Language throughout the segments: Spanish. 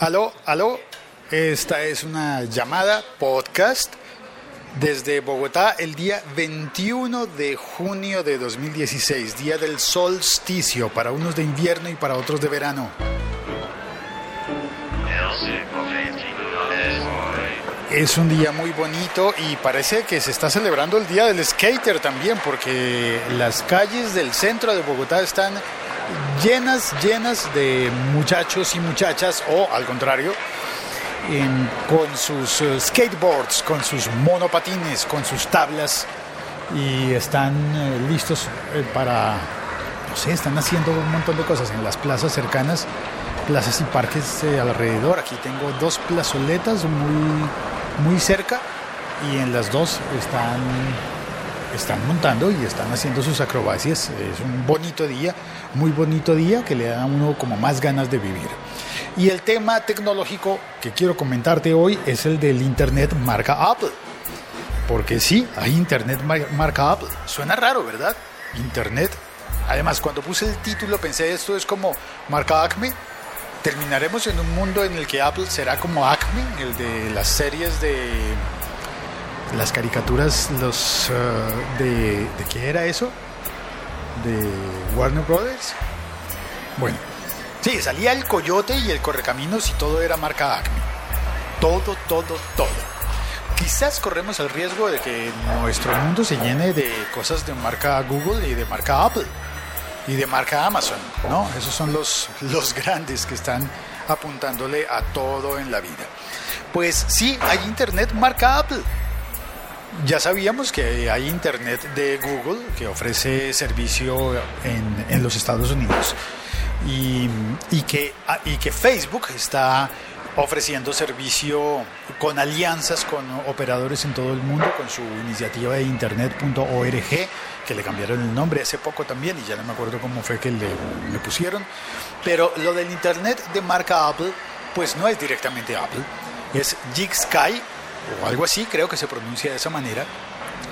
Aló, aló. Esta es una llamada podcast desde Bogotá el día 21 de junio de 2016, día del solsticio, para unos de invierno y para otros de verano. Es un día muy bonito y parece que se está celebrando el día del skater también, porque las calles del centro de Bogotá están llenas, llenas de muchachos y muchachas, o al contrario, con sus eh, skateboards, con sus monopatines, con sus tablas y están eh, listos eh, para, no sé, están haciendo un montón de cosas en las plazas cercanas, plazas y parques alrededor. Aquí tengo dos plazoletas muy, muy cerca y en las dos están están montando y están haciendo sus acrobacias. Es un bonito día, muy bonito día que le da a uno como más ganas de vivir. Y el tema tecnológico que quiero comentarte hoy es el del Internet marca Apple. Porque sí, hay Internet marca Apple. Suena raro, ¿verdad? Internet. Además, cuando puse el título pensé esto es como marca Acme. Terminaremos en un mundo en el que Apple será como Acme, el de las series de las caricaturas los uh, de, de qué era eso de Warner Brothers. Bueno sí salía el coyote y el correcaminos y todo era marca Acme. Todo todo todo. Quizás corremos el riesgo de que nuestro mundo se llene de cosas de marca Google y de marca Apple y de marca Amazon no esos son los los grandes que están apuntándole a todo en la vida. Pues sí hay internet marca Apple ya sabíamos que hay Internet de Google que ofrece servicio en, en los Estados Unidos y, que, ah, y que Facebook está ofreciendo servicio con alianzas con operadores en todo el mundo, con su iniciativa de internet.org, que le cambiaron el nombre hace poco también, y ya no me acuerdo cómo fue que le, le pusieron. Pero lo del Internet de marca Apple, pues no es directamente Apple, es Sky o algo así, creo que se pronuncia de esa manera.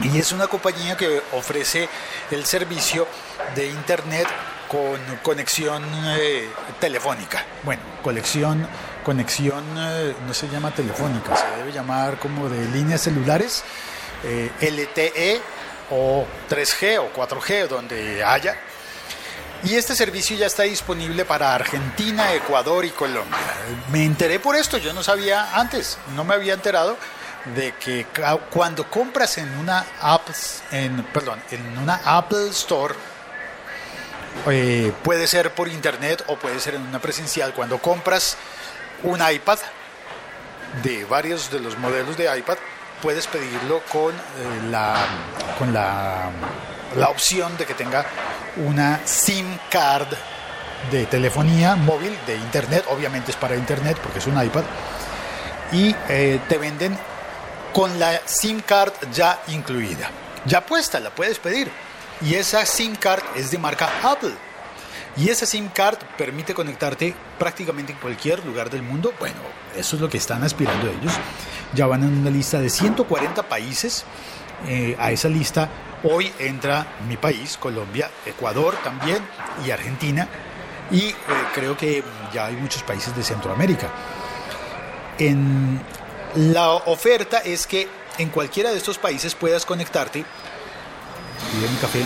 Y es una compañía que ofrece el servicio de Internet con conexión eh, telefónica. Bueno, conexión, conexión eh, no se llama telefónica, se debe llamar como de líneas celulares, eh, LTE o 3G o 4G, donde haya. Y este servicio ya está disponible para Argentina, Ecuador y Colombia. Me enteré por esto, yo no sabía antes, no me había enterado de que cuando compras en una en, perdón, en una Apple Store, eh, puede ser por internet o puede ser en una presencial. Cuando compras un iPad de varios de los modelos de iPad, puedes pedirlo con eh, la con la, la opción de que tenga una SIM card de telefonía móvil, de internet, obviamente es para internet porque es un iPad, y eh, te venden con la SIM card ya incluida. Ya puesta, la puedes pedir. Y esa SIM card es de marca Apple. Y esa SIM card permite conectarte prácticamente en cualquier lugar del mundo. Bueno, eso es lo que están aspirando ellos. Ya van en una lista de 140 países. Eh, a esa lista hoy entra mi país, Colombia, Ecuador también y Argentina. Y eh, creo que ya hay muchos países de Centroamérica. En la oferta es que en cualquiera de estos países puedas conectarte, mi café,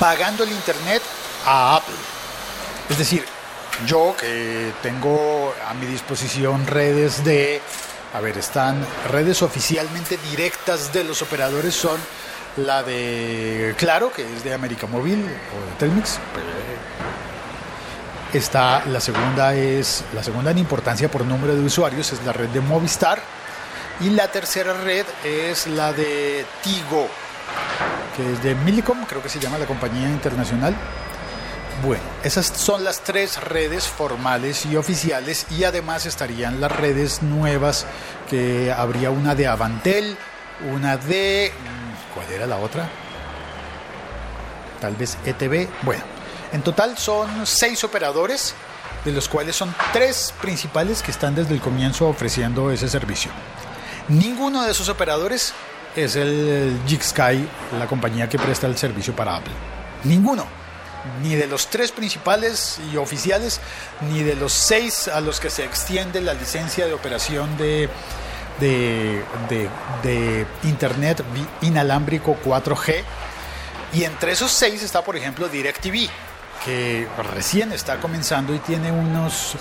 pagando el internet a Apple. Es decir, yo que tengo a mi disposición redes de, a ver, están redes oficialmente directas de los operadores son la de Claro, que es de América Móvil o de Telmex, Está, la segunda es la segunda en importancia por número de usuarios es la red de Movistar y la tercera red es la de Tigo, que es de Millicom, creo que se llama la compañía internacional. Bueno, esas son las tres redes formales y oficiales y además estarían las redes nuevas que habría una de Avantel, una de ¿cuál era la otra? Tal vez ETV. Bueno, en total son seis operadores, de los cuales son tres principales que están desde el comienzo ofreciendo ese servicio. Ninguno de esos operadores es el Sky, la compañía que presta el servicio para Apple. Ninguno. ni de los tres principales y oficiales, ni de los seis a los que se extiende la licencia de operación de, de, de Internet inalámbrico 4G. Y entre esos seis está, por ejemplo, DirecTV, que recién está comenzando y tiene unos,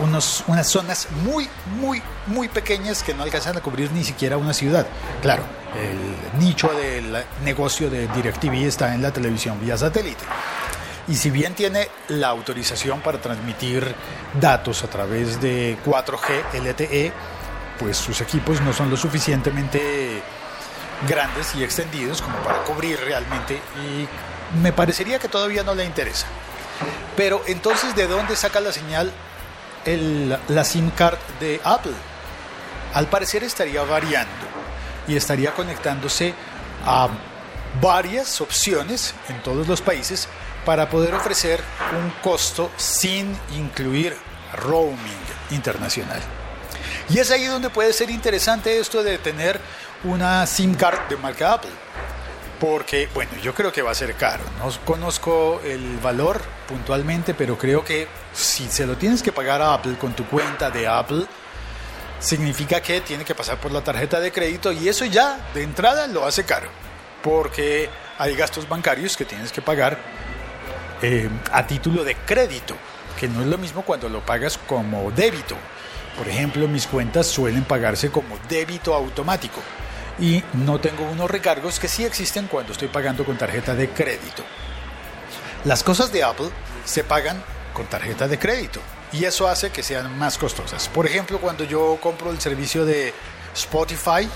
unos, unas zonas muy, muy, muy pequeñas que no alcanzan a cubrir ni siquiera una ciudad. Claro, el nicho del negocio de DirecTV está en la televisión vía satélite. Y si bien tiene la autorización para transmitir datos a través de 4G LTE, pues sus equipos no son lo suficientemente grandes y extendidos como para cubrir realmente y me parecería que todavía no le interesa. Pero entonces, ¿de dónde saca la señal el, la SIM card de Apple? Al parecer estaría variando y estaría conectándose a varias opciones en todos los países para poder ofrecer un costo sin incluir roaming internacional. Y es ahí donde puede ser interesante esto de tener una SIM card de marca Apple porque, bueno, yo creo que va a ser caro. No conozco el valor puntualmente, pero creo que si se lo tienes que pagar a Apple con tu cuenta de Apple, significa que tiene que pasar por la tarjeta de crédito y eso ya de entrada lo hace caro, porque hay gastos bancarios que tienes que pagar eh, a título de crédito, que no es lo mismo cuando lo pagas como débito. Por ejemplo, mis cuentas suelen pagarse como débito automático y no tengo unos recargos que sí existen cuando estoy pagando con tarjeta de crédito. Las cosas de Apple se pagan con tarjeta de crédito y eso hace que sean más costosas. Por ejemplo, cuando yo compro el servicio de Spotify,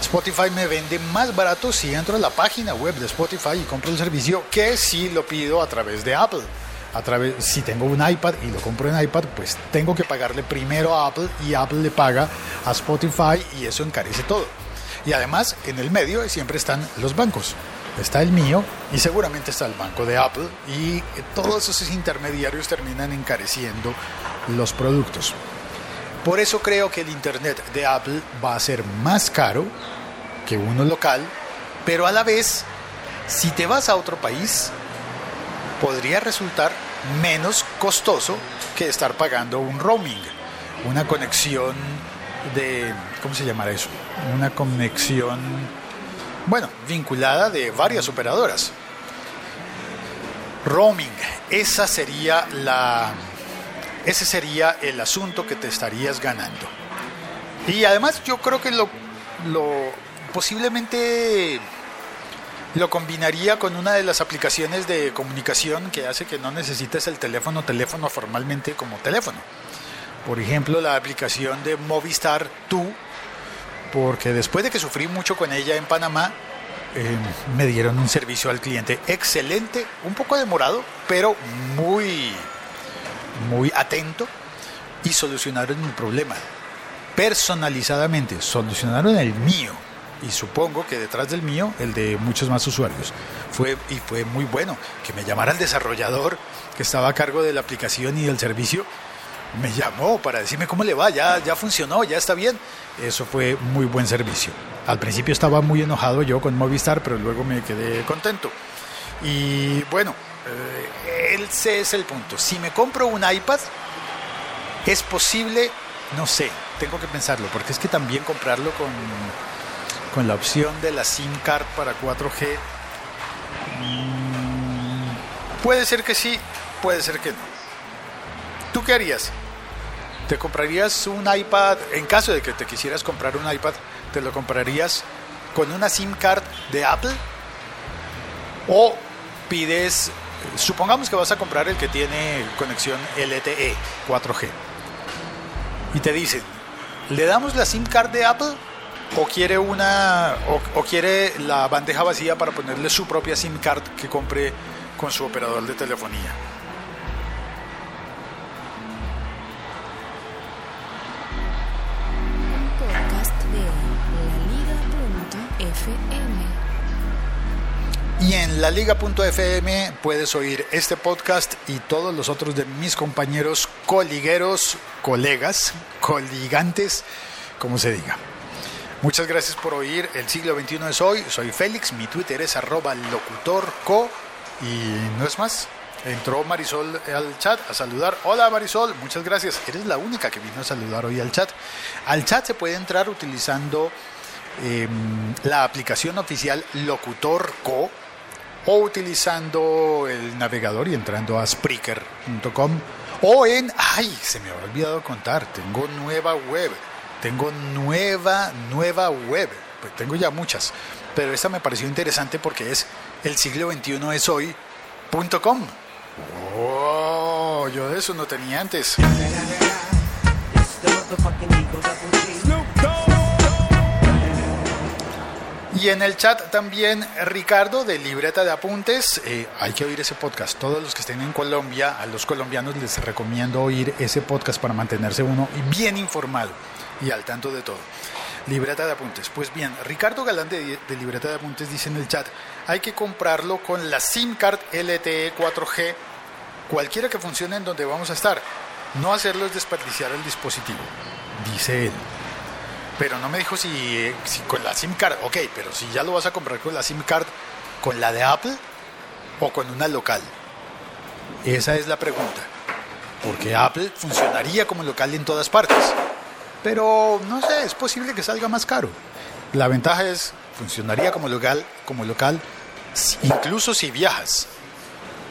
Spotify me vende más barato si entro a la página web de Spotify y compro el servicio que si lo pido a través de Apple. A través, si tengo un iPad y lo compro en iPad, pues tengo que pagarle primero a Apple y Apple le paga a Spotify y eso encarece todo. Y además, en el medio siempre están los bancos. Está el mío y seguramente está el banco de Apple y todos esos intermediarios terminan encareciendo los productos. Por eso creo que el Internet de Apple va a ser más caro que uno local, pero a la vez, si te vas a otro país, podría resultar menos costoso que estar pagando un roaming, una conexión de, ¿cómo se llamará eso? Una conexión, bueno, vinculada de varias operadoras. Roaming, esa sería la, ese sería el asunto que te estarías ganando. Y además yo creo que lo, lo posiblemente lo combinaría con una de las aplicaciones de comunicación que hace que no necesites el teléfono teléfono formalmente como teléfono. Por ejemplo, la aplicación de Movistar Tú, porque después de que sufrí mucho con ella en Panamá, eh, me dieron un servicio al cliente excelente, un poco demorado, pero muy, muy atento y solucionaron mi problema. Personalizadamente, solucionaron el mío y supongo que detrás del mío el de muchos más usuarios. Fue y fue muy bueno que me llamara el desarrollador que estaba a cargo de la aplicación y del servicio me llamó para decirme cómo le va, ya, ya funcionó, ya está bien. Eso fue muy buen servicio. Al principio estaba muy enojado yo con Movistar, pero luego me quedé contento. Y bueno, eh, ese es el punto. Si me compro un iPad, es posible, no sé, tengo que pensarlo, porque es que también comprarlo con, con la opción de la SIM card para 4G, mm, puede ser que sí, puede ser que no. ¿Tú qué harías? ¿Te comprarías un iPad, en caso de que te quisieras comprar un iPad, te lo comprarías con una SIM card de Apple? ¿O pides, supongamos que vas a comprar el que tiene conexión LTE 4G, y te dicen, ¿le damos la SIM card de Apple? ¿O quiere, una, o, o quiere la bandeja vacía para ponerle su propia SIM card que compre con su operador de telefonía? Y en laliga.fm puedes oír este podcast y todos los otros de mis compañeros coligueros, colegas, coligantes, como se diga. Muchas gracias por oír El siglo XXI es hoy. Soy Félix, mi Twitter es arroba locutorco Y no es más. Entró Marisol al chat a saludar. Hola Marisol, muchas gracias. Eres la única que vino a saludar hoy al chat. Al chat se puede entrar utilizando em, la aplicación oficial Locutor Co o utilizando el navegador y entrando a Spreaker.com o en, ay, se me había olvidado contar, tengo nueva web, tengo nueva, nueva web, pues tengo ya muchas, pero esta me pareció interesante porque es el siglo 21 es hoy.com. Oh, yo de eso no tenía antes. Y en el chat también Ricardo de Libreta de Apuntes. Eh, hay que oír ese podcast. Todos los que estén en Colombia, a los colombianos les recomiendo oír ese podcast para mantenerse uno bien informado y al tanto de todo. Libreta de Apuntes. Pues bien, Ricardo Galán de, de Libreta de Apuntes dice en el chat, hay que comprarlo con la SIM card LTE 4G, cualquiera que funcione en donde vamos a estar. No hacerlo es desperdiciar el dispositivo, dice él. Pero no me dijo si, con la SIM card, ok, pero si ya lo vas a comprar con la SIM card, ¿con la de Apple o con una local? Esa es la pregunta. Porque Apple funcionaría como local en todas partes. Pero no sé, es posible que salga más caro. La ventaja es, funcionaría como local, como local incluso si viajas.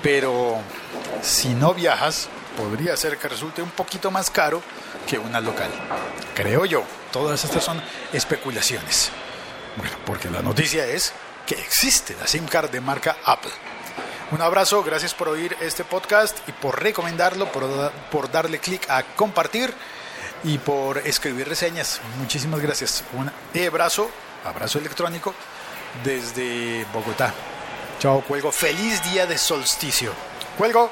Pero si no viajas, podría ser que resulte un poquito más caro que una local. Creo yo. Todas estas son especulaciones. Bueno, porque la noticia es que existe la SIM card de marca Apple. Un abrazo, gracias por oír este podcast y por recomendarlo, por, por darle clic a compartir y por escribir reseñas. Muchísimas gracias. Un abrazo, abrazo electrónico desde Bogotá. Chao, cuelgo. Feliz día de solsticio. Cuelgo.